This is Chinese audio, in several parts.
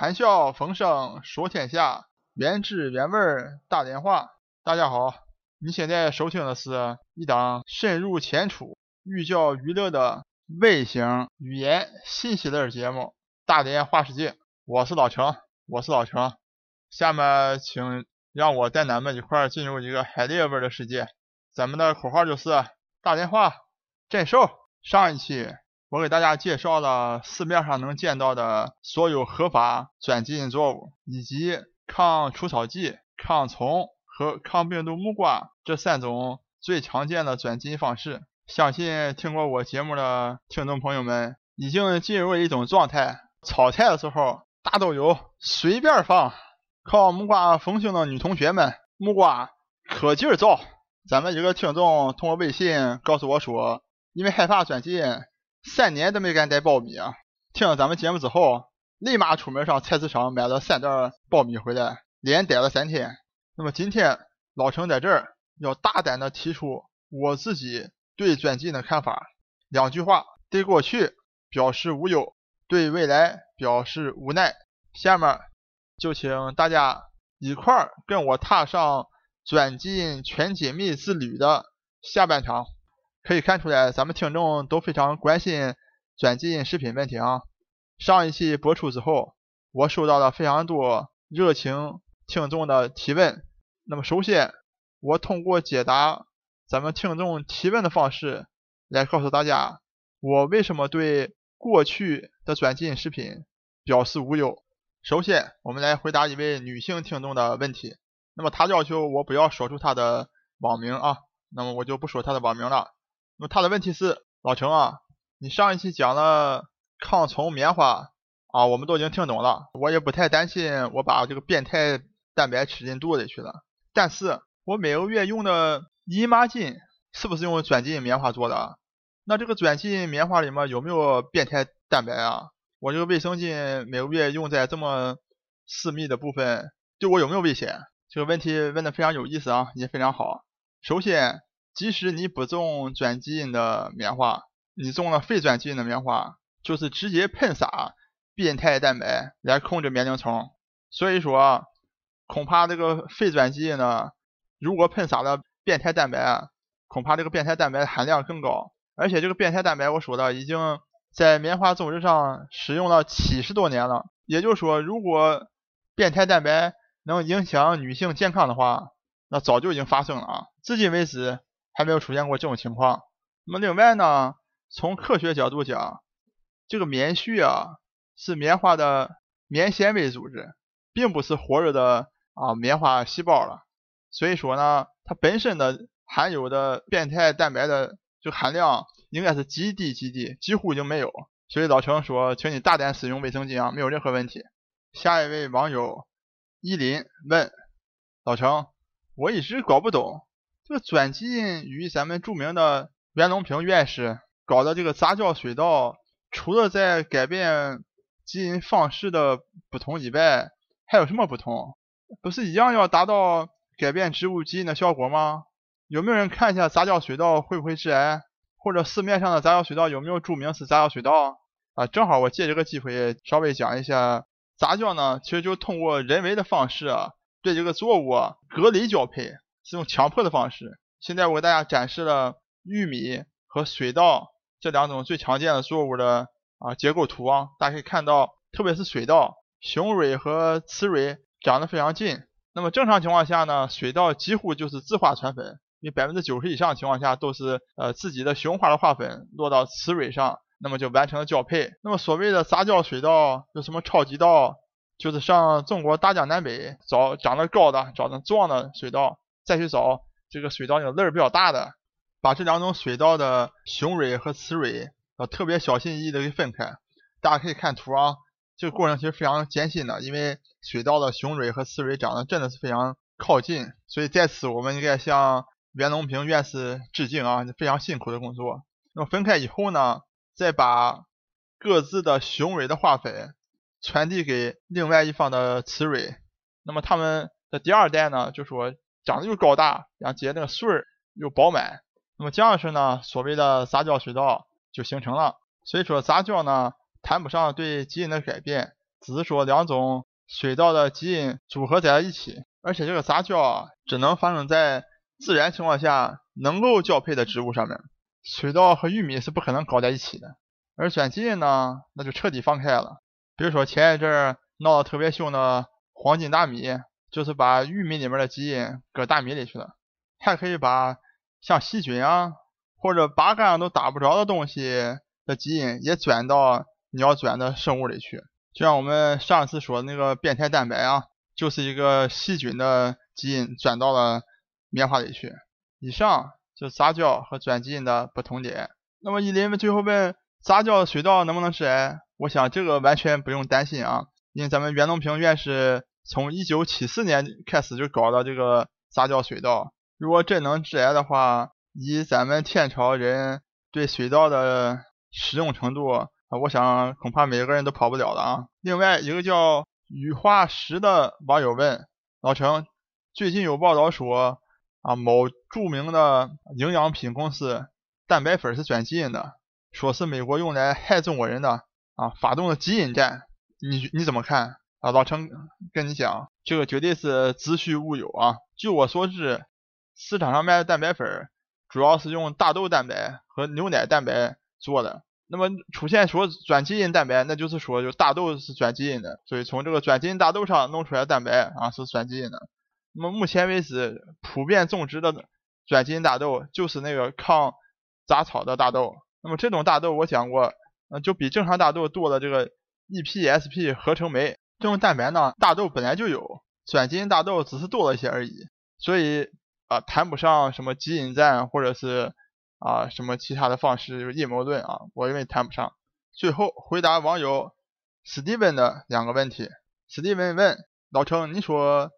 谈笑风生说天下，原汁原味儿大连话。大家好，你现在收听的是一档深入浅出、寓教于乐的微型语言信息类节目《大连话世界》。我是老程，我是老程。下面请让我带咱们一块儿进入一个海蛎味的世界。咱们的口号就是大连话真瘦。上一期。我给大家介绍了市面上能见到的所有合法转基因作物，以及抗除草剂、抗虫和抗病毒木瓜这三种最常见的转基因方式。相信听过我节目的听众朋友们已经进入了一种状态：炒菜的时候大豆油随便放，靠木瓜丰胸的女同学们，木瓜可劲儿造。咱们一个听众通过微信告诉我说，因为害怕转基因。三年都没敢带苞米啊！听了咱们节目之后，立马出门上菜市场买了三袋苞米回来，连逮了三天。那么今天老陈在这儿要大胆的提出我自己对转基因的看法，两句话：对过去表示无忧，对未来表示无奈。下面就请大家一块儿跟我踏上转基因全解密之旅的下半场。可以看出来，咱们听众都非常关心转基因食品问题啊。上一期播出之后，我收到了非常多热情听众的提问。那么，首先我通过解答咱们听众提问的方式，来告诉大家我为什么对过去的转基因食品表示无忧。首先，我们来回答一位女性听众的问题。那么，她要求我不要说出她的网名啊，那么我就不说她的网名了。那么他的问题是，老程啊，你上一期讲了抗虫棉花啊，我们都已经听懂了，我也不太担心我把这个变态蛋白吃进肚子里去了。但是我每个月用的姨妈巾是不是用转基因棉花做的？那这个转基因棉花里面有没有变态蛋白啊？我这个卫生巾每个月用在这么私密的部分，对我有没有危险？这个问题问的非常有意思啊，也非常好。首先。即使你不种转基因的棉花，你种了非转基因的棉花，就是直接喷洒变态蛋白来控制棉铃虫。所以说，恐怕这个非转基因的，如果喷洒了变态蛋白，恐怕这个变态蛋白含量更高。而且这个变态蛋白，我说的已经在棉花种植上使用了七十多年了。也就是说，如果变态蛋白能影响女性健康的话，那早就已经发生了啊！至今为止。还没有出现过这种情况。那么另外呢，从科学角度讲，这个棉絮啊是棉花的棉纤维组织，并不是活着的啊棉花细胞了。所以说呢，它本身的含有的变态蛋白的就含量应该是极低极低，几乎已经没有。所以老程说，请你大胆使用卫生巾啊，没有任何问题。下一位网友依林问老程，我一直搞不懂。这个转基因与咱们著名的袁隆平院士搞的这个杂交水稻，除了在改变基因方式的不同以外，还有什么不同？不是一样要达到改变植物基因的效果吗？有没有人看一下杂交水稻会不会致癌？或者市面上的杂交水稻有没有注明是杂交水稻？啊，正好我借这个机会稍微讲一下，杂交呢，其实就通过人为的方式啊，对这个作物隔离交配。是用强迫的方式。现在我给大家展示了玉米和水稻这两种最常见的作物的啊结构图啊，大家可以看到，特别是水稻，雄蕊和雌蕊长得非常近。那么正常情况下呢，水稻几乎就是自花传粉，因为百分之九十以上情况下都是呃自己的雄花的花粉落到雌蕊上，那么就完成了交配。那么所谓的杂交水稻，有什么超级稻，就是上中国大江南北找长得高的、长得壮的水稻。再去找这个水稻那个粒儿比较大的，把这两种水稻的雄蕊和雌蕊要特别小心翼翼的给分开。大家可以看图啊，这个过程其实非常艰辛的，因为水稻的雄蕊和雌蕊长得真的是非常靠近，所以在此我们应该向袁隆平院士致敬啊，非常辛苦的工作。那么分开以后呢，再把各自的雄蕊的花粉传递给另外一方的雌蕊，那么他们的第二代呢，就说。长得又高大，然后结那个穗儿又饱满，那么这样式呢，所谓的杂交水稻就形成了。所以说杂交呢，谈不上对基因的改变，只是说两种水稻的基因组合在了一起，而且这个杂交啊，只能发生在自然情况下能够交配的植物上面。水稻和玉米是不可能搞在一起的，而转基因呢，那就彻底放开了。比如说前一阵闹得特别凶的黄金大米，就是把玉米里面的基因搁大米里去了，还可以把像细菌啊或者八竿都打不着的东西的基因也转到你要转的生物里去。就像我们上次说的那个变态蛋白啊，就是一个细菌的基因转到了棉花里去。以上。就是杂交和转基因的不同点。那么伊林最后问杂交水稻能不能致癌？我想这个完全不用担心啊，因为咱们袁隆平院士从一九七四年开始就搞了这个杂交水稻。如果真能致癌的话，以咱们天朝人对水稻的使用程度啊，我想恐怕每个人都跑不了了啊。另外一个叫羽化石的网友问老陈，最近有报道说。啊，某著名的营养品公司蛋白粉是转基因的，说是美国用来害中国人的啊，发动了基因战，你你怎么看啊？老陈跟你讲，这个绝对是子虚乌有啊！据我所知，市场上卖的蛋白粉主要是用大豆蛋白和牛奶蛋白做的，那么出现说转基因蛋白，那就是说就大豆是转基因的，所以从这个转基因大豆上弄出来蛋白啊是转基因的。那么目前为止，普遍种植的转基因大豆就是那个抗杂草的大豆。那么这种大豆我讲过，呃，就比正常大豆多了这个 EPSP 合成酶。这种蛋白呢，大豆本来就有，转基因大豆只是多了一些而已。所以啊，谈不上什么基因战或者是啊什么其他的方式就是阴谋论啊，我认为谈不上。最后回答网友史蒂文的两个问题。史蒂文问老程，你说？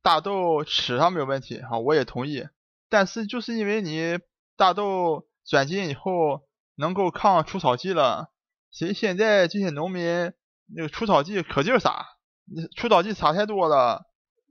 大豆吃上没有问题哈，我也同意。但是就是因为你大豆转基因以后能够抗除草剂了，所以现在这些农民那个除草剂可劲儿撒，除草剂撒太多了，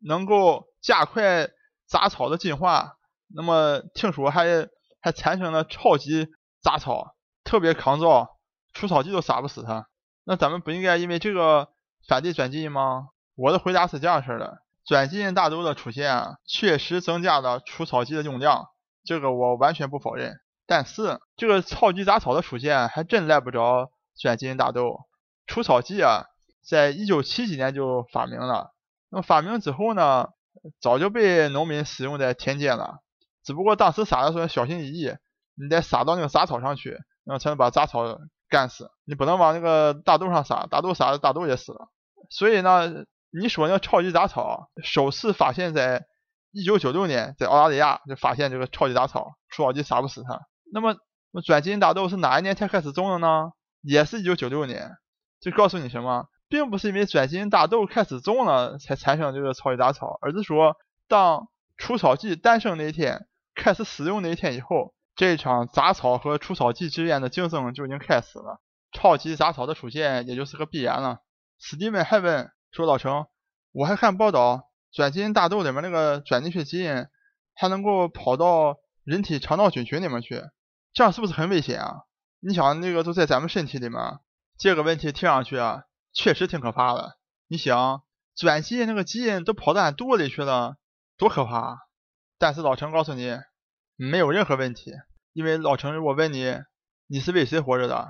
能够加快杂草的进化。那么听说还还产生了超级杂草，特别抗造，除草剂都杀不死它。那咱们不应该因为这个反对转基因吗？我的回答是这样式的。转基因大豆的出现确实增加了除草剂的用量，这个我完全不否认。但是这个超级杂草的出现还真赖不着转基因大豆。除草剂啊，在一九七几年就发明了，那么发明之后呢，早就被农民使用在田间了。只不过当时撒的时候小心翼翼，你得撒到那个杂草上去，然后才能把杂草干死。你不能往那个大豆上撒，大豆撒的大豆也死了。所以呢。你说那个超级杂草首次发现在一九九六年，在澳大利亚就发现这个超级杂草，除草剂杀不死它。那么，转基因大豆是哪一年才开始种的呢？也是一九九六年。就告诉你什么，并不是因为转基因大豆开始种了才产生这个超级杂草，而是说当除草剂诞生那一天，开始使用那一天以后，这场杂草和除草剂之间的竞争就已经开始了。超级杂草的出现也就是个必然了。史蒂文还问。说老程，我还看报道，转基因大豆里面那个转进去基因还能够跑到人体肠道菌群里面去，这样是不是很危险啊？你想那个都在咱们身体里面，这个问题听上去啊，确实挺可怕的。你想转基因那个基因都跑到俺肚子里去了，多可怕！但是老陈告诉你，没有任何问题，因为老陈如果问你，你是为谁活着的？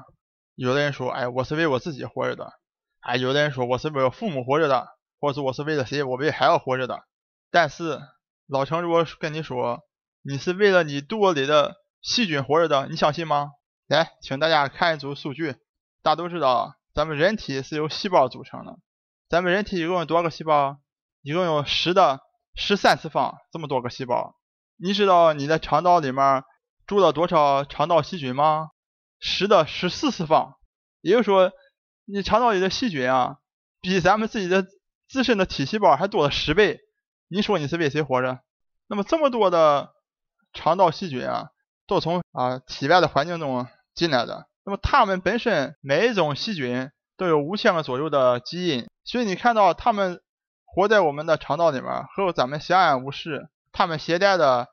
有的人说，哎，我是为我自己活着的。哎，有的人说我是为了父母活着的，或者说我是为了谁，我为孩子活着的。但是老程如果跟你说你是为了你肚子里的细菌活着的，你相信吗？来，请大家看一组数据。大家都知道，咱们人体是由细胞组成的。咱们人体一共有多少个细胞？一共有十的十三次方这么多个细胞。你知道你的肠道里面住了多少肠道细菌吗？十的十四次方，也就是说。你肠道里的细菌啊，比咱们自己的自身的体细胞还多了十倍。你说你是为谁活着？那么这么多的肠道细菌啊，都从啊体外的环境中进来的。那么它们本身每一种细菌都有五千个左右的基因，所以你看到它们活在我们的肠道里面，和咱们相安无事。它们携带的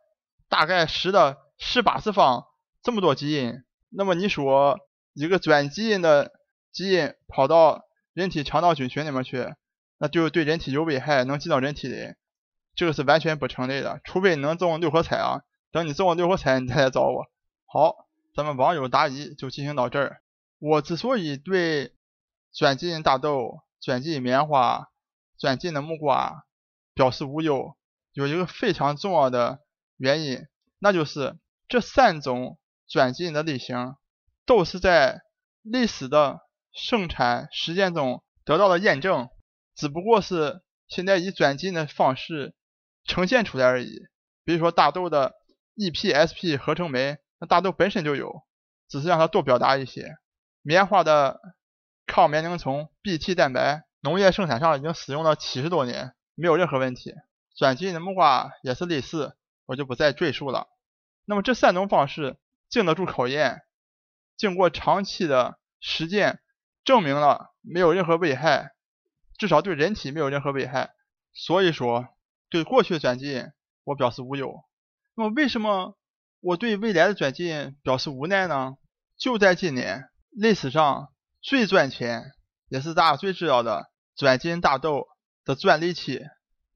大概十的十八次方这么多基因。那么你说一个转基因的？基因跑到人体肠道菌群里面去，那就对人体有危害，能进到人体里，这个是完全不成立的。除非你能中六合彩啊，等你中了六合彩，你再来找我。好，咱们网友答疑就进行到这儿。我之所以对转基因大豆、转基因棉花、转基因的木瓜表示无忧，有一个非常重要的原因，那就是这三种转基因的类型都是在历史的生产实践中得到了验证，只不过是现在以转基因的方式呈现出来而已。比如说大豆的 EPSP 合成酶，大豆本身就有，只是让它多表达一些。棉花的抗棉凝虫 Bt 蛋白，农业生产上已经使用了七十多年，没有任何问题。转基因的木瓜也是类似，我就不再赘述了。那么这三种方式经得住考验，经过长期的实践，证明了没有任何危害，至少对人体没有任何危害。所以说，对过去的转基因我表示无忧。那么为什么我对未来的转基因表示无奈呢？就在今年，历史上最赚钱，也是大家最知道的转基因大豆的专利期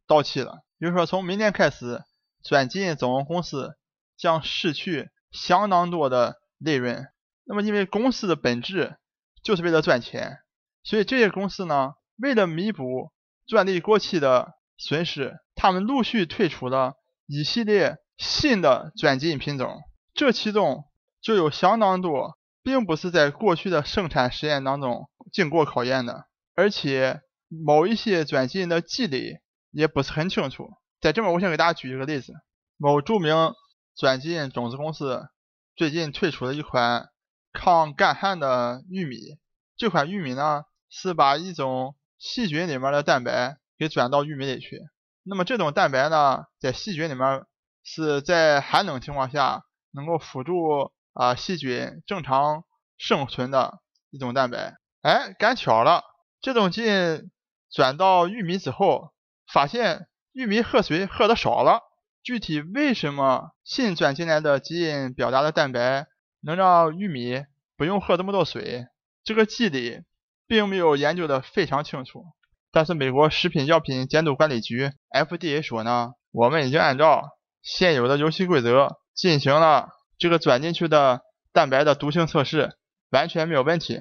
到期了。比如说，从明年开始，转基因总公公司将失去相当多的利润。那么，因为公司的本质就是为了赚钱，所以这些公司呢，为了弥补专利过期的损失，他们陆续退出了一系列新的转基因品种。这其中就有相当多，并不是在过去的生产实验当中经过考验的，而且某一些转基因的机理。也不是很清楚，在这边我想给大家举一个例子，某著名转基因种子公司最近推出了一款抗干旱的玉米，这款玉米呢是把一种细菌里面的蛋白给转到玉米里去，那么这种蛋白呢在细菌里面是在寒冷情况下能够辅助啊细菌正常生存的一种蛋白，哎，赶巧了，这种基因转到玉米之后。发现玉米喝水喝的少了，具体为什么新转进来的基因表达的蛋白能让玉米不用喝这么多水？这个机理并没有研究的非常清楚。但是美国食品药品监督管理局 FDA 说呢，我们已经按照现有的游戏规则进行了这个转进去的蛋白的毒性测试，完全没有问题。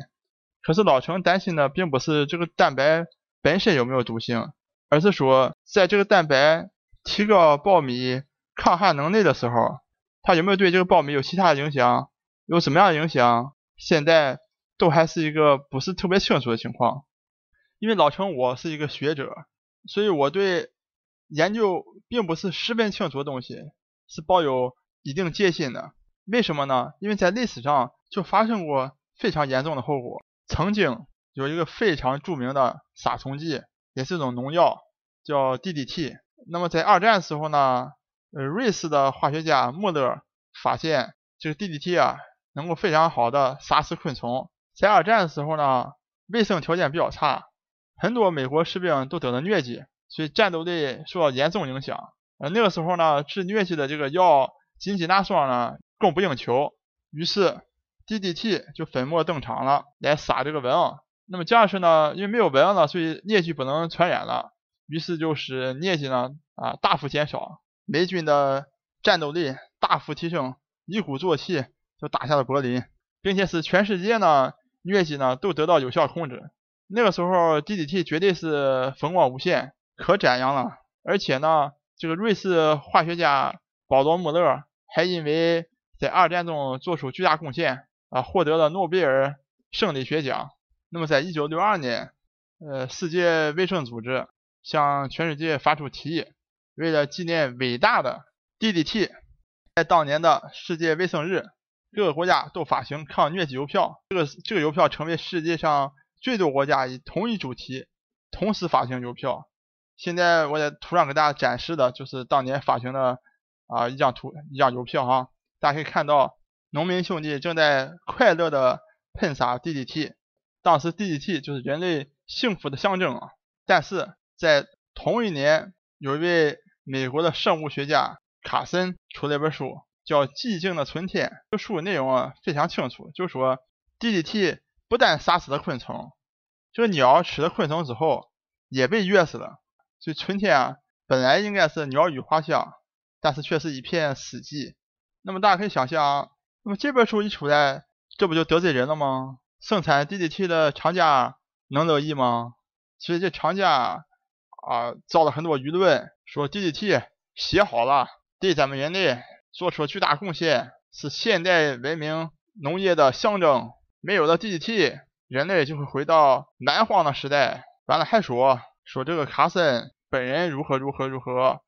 可是老陈担心的并不是这个蛋白本身有没有毒性。而是说，在这个蛋白提高苞米抗旱能力的时候，它有没有对这个苞米有其他的影响？有什么样的影响？现在都还是一个不是特别清楚的情况。因为老陈我是一个学者，所以我对研究并不是十分清楚的东西是抱有一定戒心的。为什么呢？因为在历史上就发生过非常严重的后果。曾经有一个非常著名的杀虫剂。也是一种农药，叫 DDT。那么在二战时候呢，呃，瑞士的化学家穆勒发现这个 DDT 啊，能够非常好的杀死昆虫。在二战的时候呢，卫生条件比较差，很多美国士兵都得了疟疾，所以战斗力受到严重影响。呃，那个时候呢，治疟疾的这个药金鸡纳霜呢供不应求，于是 DDT 就粉墨登场了，来杀这个蚊。那么加上呢，因为没有蚊了，所以疟疾不能传染了，于是就使疟疾呢啊大幅减少，美军的战斗力大幅提升，一鼓作气就打下了柏林，并且使全世界呢疟疾呢都得到有效控制。那个时候 DDT 绝对是风光无限，可瞻仰了。而且呢，这个瑞士化学家保罗穆勒还因为在二战中做出巨大贡献啊，获得了诺贝尔生理学奖。那么，在一九六二年，呃，世界卫生组织向全世界发出提议，为了纪念伟大的 DDT，在当年的世界卫生日，各个国家都发行抗疟疾邮票。这个这个邮票成为世界上最多国家以同一主题同时发行邮票。现在我在图上给大家展示的就是当年发行的啊一张图一张邮票哈，大家可以看到，农民兄弟正在快乐的喷洒 DDT。当时 DDT 就是人类幸福的象征啊！但是在同一年，有一位美国的生物学家卡森出了一本书，叫《寂静的春天》。这书内容啊非常清楚，就说 DDT 不但杀死了昆虫，这个鸟吃了昆虫之后也被虐死了。所以春天啊，本来应该是鸟语花香，但是却是一片死寂。那么大家可以想象，那么这本书一出来，这不就得罪人了吗？生产 DDT 的厂家能乐意吗？所以这厂家啊，造了很多舆论，说 DDT 写好了，对咱们人类做出了巨大贡献，是现代文明农业的象征。没有了 DDT，人类就会回到蛮荒的时代。完了还说说这个卡森本人如何如何如何，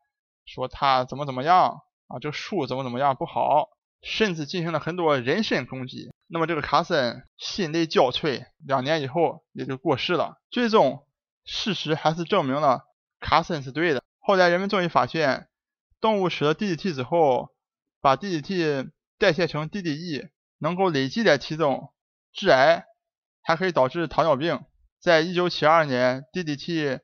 说他怎么怎么样啊，这树怎么怎么样不好，甚至进行了很多人身攻击。那么这个卡森心力交瘁，两年以后也就过世了。最终事实还是证明了卡森是对的。后来人们终于发现，动物吃了 DDT 之后，把 DDT 代谢成 DDE，能够累积在体中，致癌，还可以导致糖尿病。在一九七二年，DDT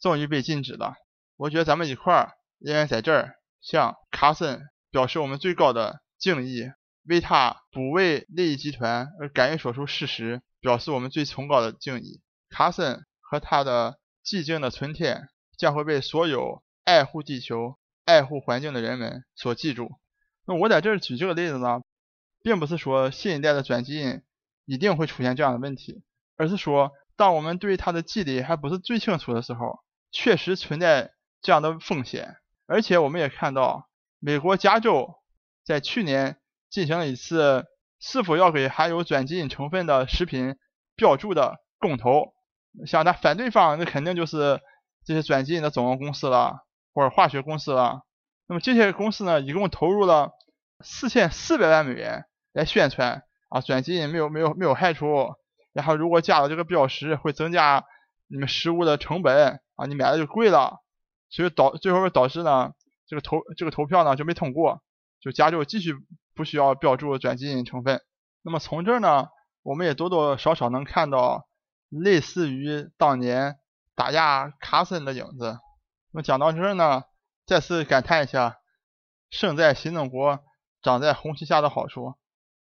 终于被禁止了。我觉得咱们一块儿应该在这儿向卡森表示我们最高的敬意。为他不为利益集团而敢于说出事实，表示我们最崇高的敬意。卡森和他的寂静的春天将会被所有爱护地球、爱护环境的人们所记住。那我在这儿举这个例子呢，并不是说新一代的转基因一定会出现这样的问题，而是说，当我们对它的机理还不是最清楚的时候，确实存在这样的风险。而且我们也看到，美国加州在去年。进行了一次是否要给含有转基因成分的食品标注的公投，像他反对方，那肯定就是这些转基因的总公司了，或者化学公司了。那么这些公司呢，一共投入了四千四百万美元来宣传啊，转基因没有没有没有害处，然后如果加了这个标识，会增加你们食物的成本啊，你买的就贵了，所以导最后导致呢，这个投这个投票呢就没通过，就加州继续。不需要标注转基因成分。那么从这儿呢，我们也多多少少能看到类似于当年打压卡森的影子。那么讲到这儿呢，再次感叹一下，生在新中国，长在红旗下的好处。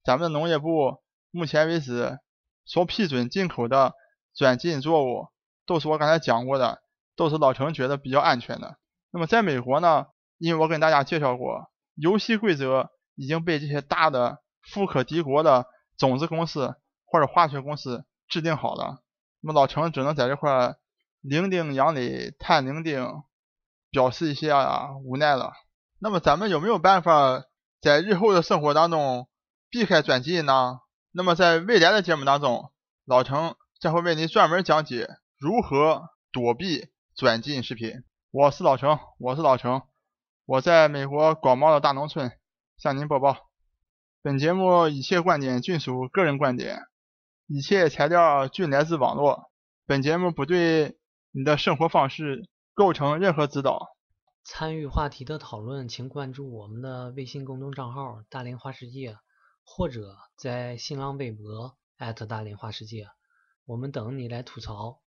咱们的农业部目前为止所批准进口的转基因作物，都是我刚才讲过的，都是老程觉得比较安全的。那么在美国呢，因为我跟大家介绍过游戏规则。已经被这些大的富可敌国的种子公司或者化学公司制定好了，那么老程只能在这块伶仃杨磊叹伶仃，表示一些啊无奈了。那么咱们有没有办法在日后的生活当中避开转基因呢？那么在未来的节目当中，老程将会为您专门讲解如何躲避转基因食品。我是老程，我是老程，我在美国广袤的大农村。向您播报，本节目一切观点均属个人观点，一切材料均来自网络。本节目不对你的生活方式构成任何指导。参与话题的讨论，请关注我们的微信公众账号“大连花世界”，或者在新浪微博艾特大连花世界，我们等你来吐槽。